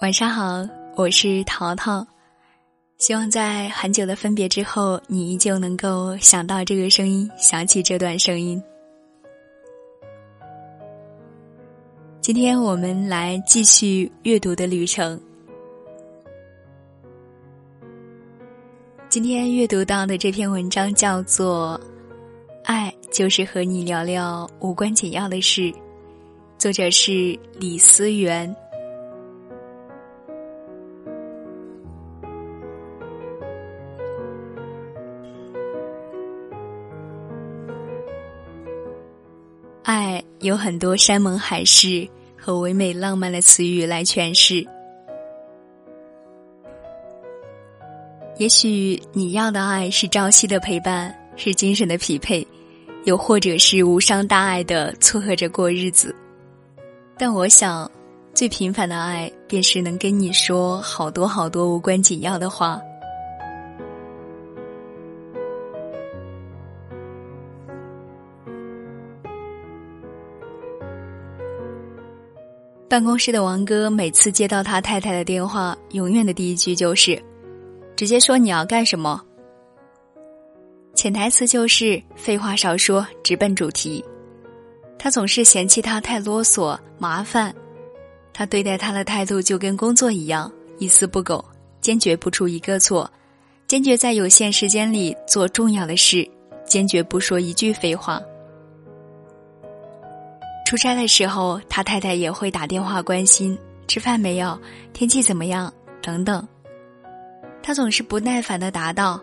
晚上好，我是淘淘。希望在很久的分别之后，你依旧能够想到这个声音，想起这段声音。今天我们来继续阅读的旅程。今天阅读到的这篇文章叫做《爱就是和你聊聊无关紧要的事》，作者是李思源。有很多山盟海誓和唯美浪漫的词语来诠释。也许你要的爱是朝夕的陪伴，是精神的匹配，又或者是无伤大碍的撮合着过日子。但我想，最平凡的爱便是能跟你说好多好多无关紧要的话。办公室的王哥每次接到他太太的电话，永远的第一句就是：“直接说你要干什么。”潜台词就是废话少说，直奔主题。他总是嫌弃他太啰嗦、麻烦，他对待他的态度就跟工作一样，一丝不苟，坚决不出一个错，坚决在有限时间里做重要的事，坚决不说一句废话。出差的时候，他太太也会打电话关心吃饭没有、天气怎么样等等。他总是不耐烦的答道：“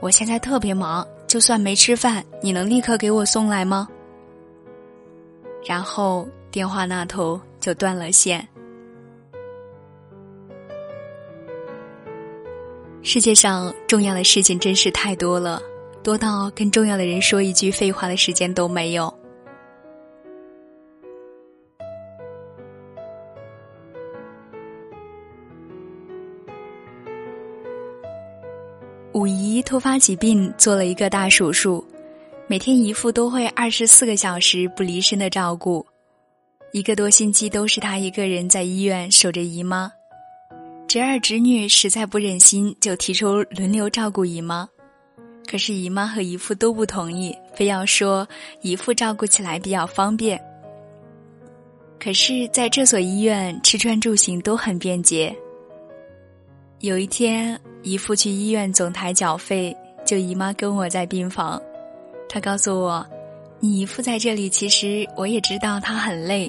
我现在特别忙，就算没吃饭，你能立刻给我送来吗？”然后电话那头就断了线。世界上重要的事情真是太多了，多到跟重要的人说一句废话的时间都没有。五姨突发疾病，做了一个大手术，每天姨父都会二十四个小时不离身的照顾，一个多星期都是他一个人在医院守着姨妈。侄儿侄女实在不忍心，就提出轮流照顾姨妈，可是姨妈和姨父都不同意，非要说姨父照顾起来比较方便。可是，在这所医院，吃穿住行都很便捷。有一天。姨父去医院总台缴费，就姨妈跟我在病房。他告诉我：“你姨父在这里，其实我也知道他很累，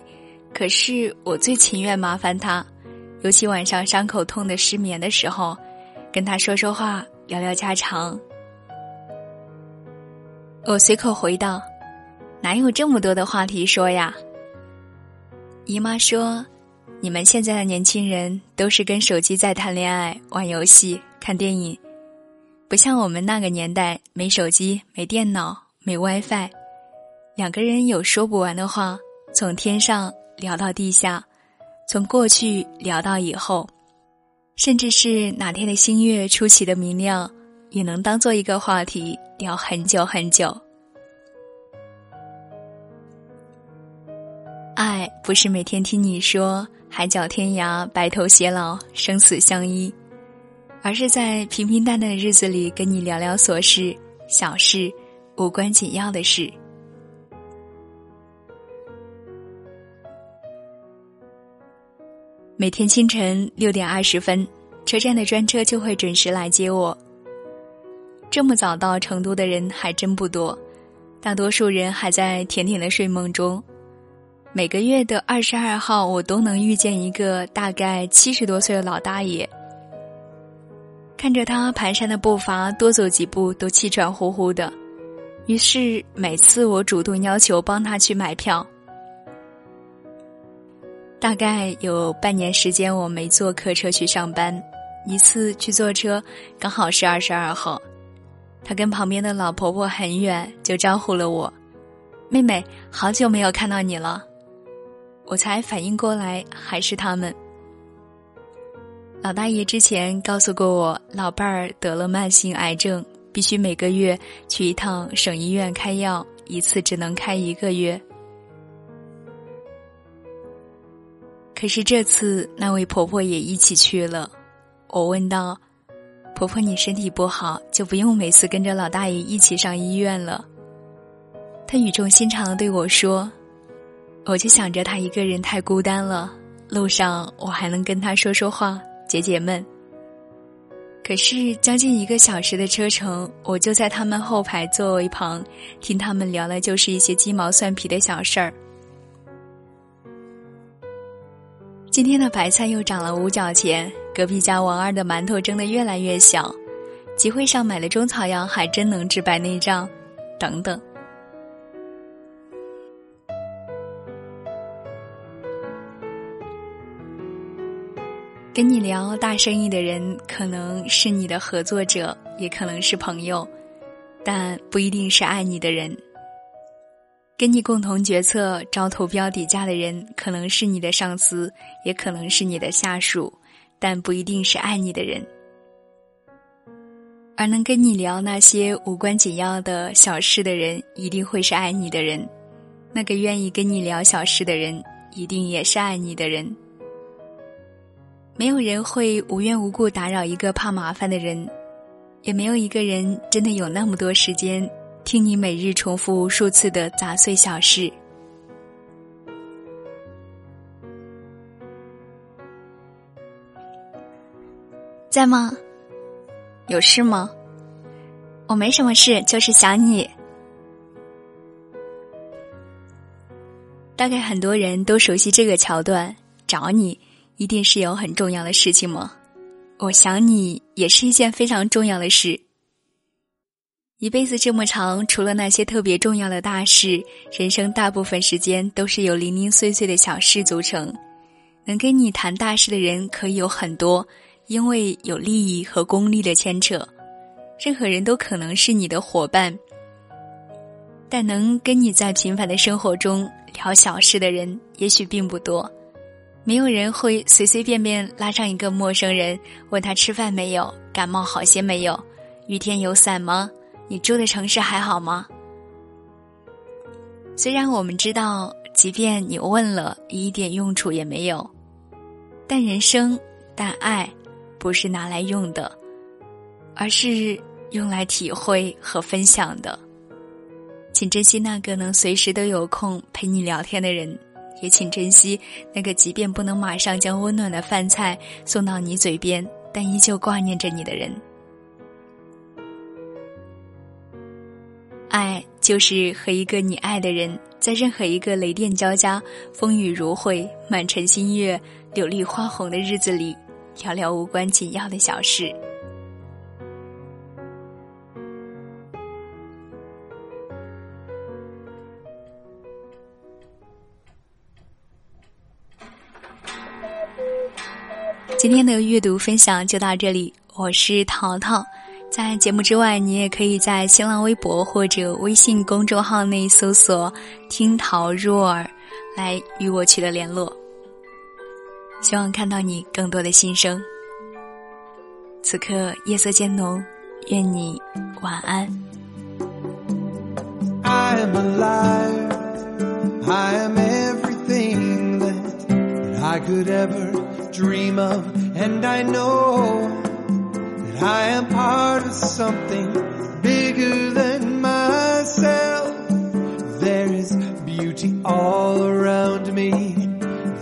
可是我最情愿麻烦他，尤其晚上伤口痛的失眠的时候，跟他说说话，聊聊家常。”我随口回道：“哪有这么多的话题说呀？”姨妈说：“你们现在的年轻人都是跟手机在谈恋爱、玩游戏。”看电影，不像我们那个年代，没手机、没电脑、没 WiFi，两个人有说不完的话，从天上聊到地下，从过去聊到以后，甚至是哪天的星月出奇的明亮，也能当做一个话题聊很久很久。不是每天听你说海角天涯、白头偕老、生死相依。而是在平平淡淡的日子里跟你聊聊琐事、小事、无关紧要的事。每天清晨六点二十分，车站的专车就会准时来接我。这么早到成都的人还真不多，大多数人还在甜甜的睡梦中。每个月的二十二号，我都能遇见一个大概七十多岁的老大爷。看着他蹒跚的步伐，多走几步都气喘呼呼的。于是每次我主动要求帮他去买票。大概有半年时间我没坐客车去上班，一次去坐车，刚好是二十二号。他跟旁边的老婆婆很远，就招呼了我：“妹妹，好久没有看到你了。”我才反应过来，还是他们。老大爷之前告诉过我，老伴儿得了慢性癌症，必须每个月去一趟省医院开药，一次只能开一个月。可是这次那位婆婆也一起去了。我问道：“婆婆，你身体不好，就不用每次跟着老大爷一起上医院了。”她语重心长的对我说：“我就想着他一个人太孤单了，路上我还能跟他说说话，解解闷。”可是将近一个小时的车程，我就在他们后排座位旁，听他们聊的就是一些鸡毛蒜皮的小事儿。今天的白菜又涨了五角钱，隔壁家王二的馒头蒸的越来越小，集会上买的中草药还真能治白内障，等等。跟你聊大生意的人，可能是你的合作者，也可能是朋友，但不一定是爱你的人。跟你共同决策、招投标底价的人，可能是你的上司，也可能是你的下属，但不一定是爱你的人。而能跟你聊那些无关紧要的小事的人，一定会是爱你的人。那个愿意跟你聊小事的人，一定也是爱你的人。没有人会无缘无故打扰一个怕麻烦的人，也没有一个人真的有那么多时间。听你每日重复无数次的杂碎小事，在吗？有事吗？我没什么事，就是想你。大概很多人都熟悉这个桥段，找你一定是有很重要的事情吗？我想你也是一件非常重要的事。一辈子这么长，除了那些特别重要的大事，人生大部分时间都是由零零碎碎的小事组成。能跟你谈大事的人可以有很多，因为有利益和功利的牵扯。任何人都可能是你的伙伴，但能跟你在平凡的生活中聊小事的人，也许并不多。没有人会随随便便拉上一个陌生人，问他吃饭没有，感冒好些没有，雨天有伞吗？你住的城市还好吗？虽然我们知道，即便你问了，一点用处也没有。但人生，但爱，不是拿来用的，而是用来体会和分享的。请珍惜那个能随时都有空陪你聊天的人，也请珍惜那个即便不能马上将温暖的饭菜送到你嘴边，但依旧挂念着你的人。爱就是和一个你爱的人，在任何一个雷电交加、风雨如晦、满城星月、柳绿花红的日子里，聊聊无关紧要的小事。今天的阅读分享就到这里，我是淘淘。在节目之外，你也可以在新浪微博或者微信公众号内搜索“听桃若尔”来与我取得联络。希望看到你更多的心声。此刻夜色渐浓，愿你晚安。I am part of something bigger than myself. There is beauty all around me.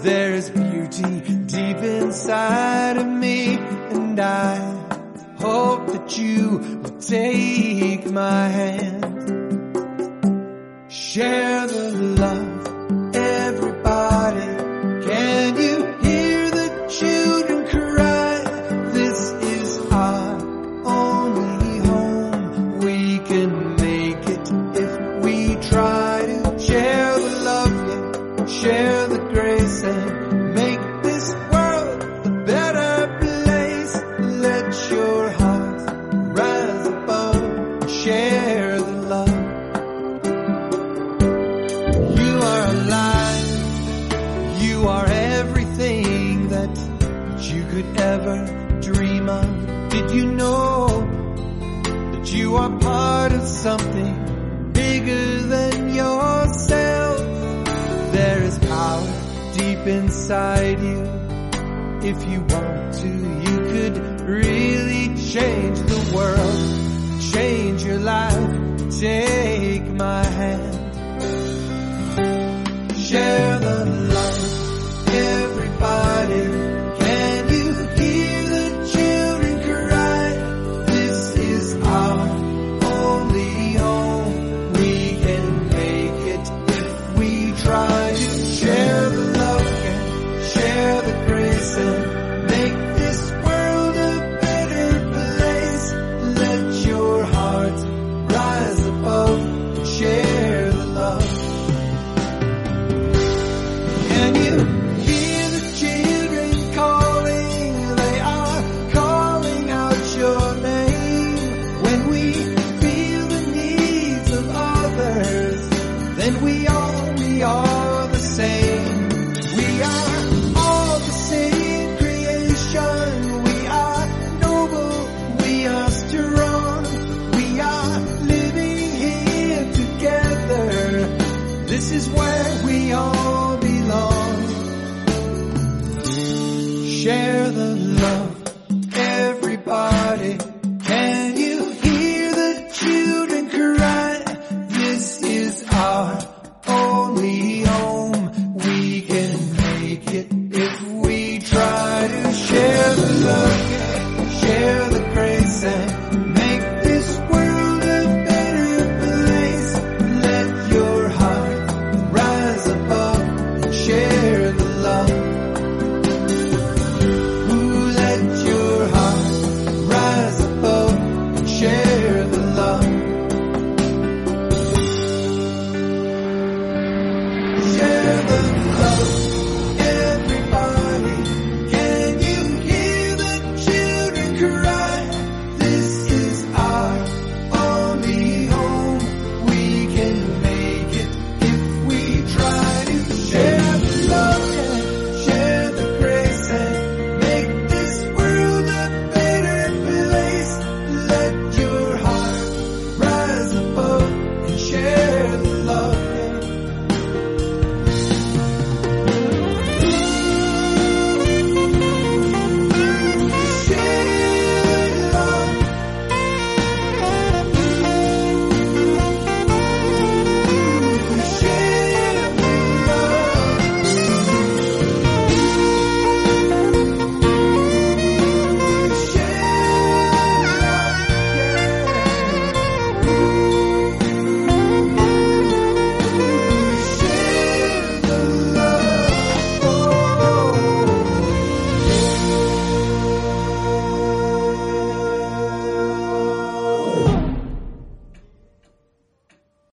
There is beauty deep inside of me. And I hope that you will take my hand. Share the share the grace and make this world a better place. Let your heart rise above and share the love. You are alive. You are everything that you could ever dream of. Did you know that you are part of something bigger than yourself? deep inside you. If you want to, you could really change the world, change your life. Take my hand.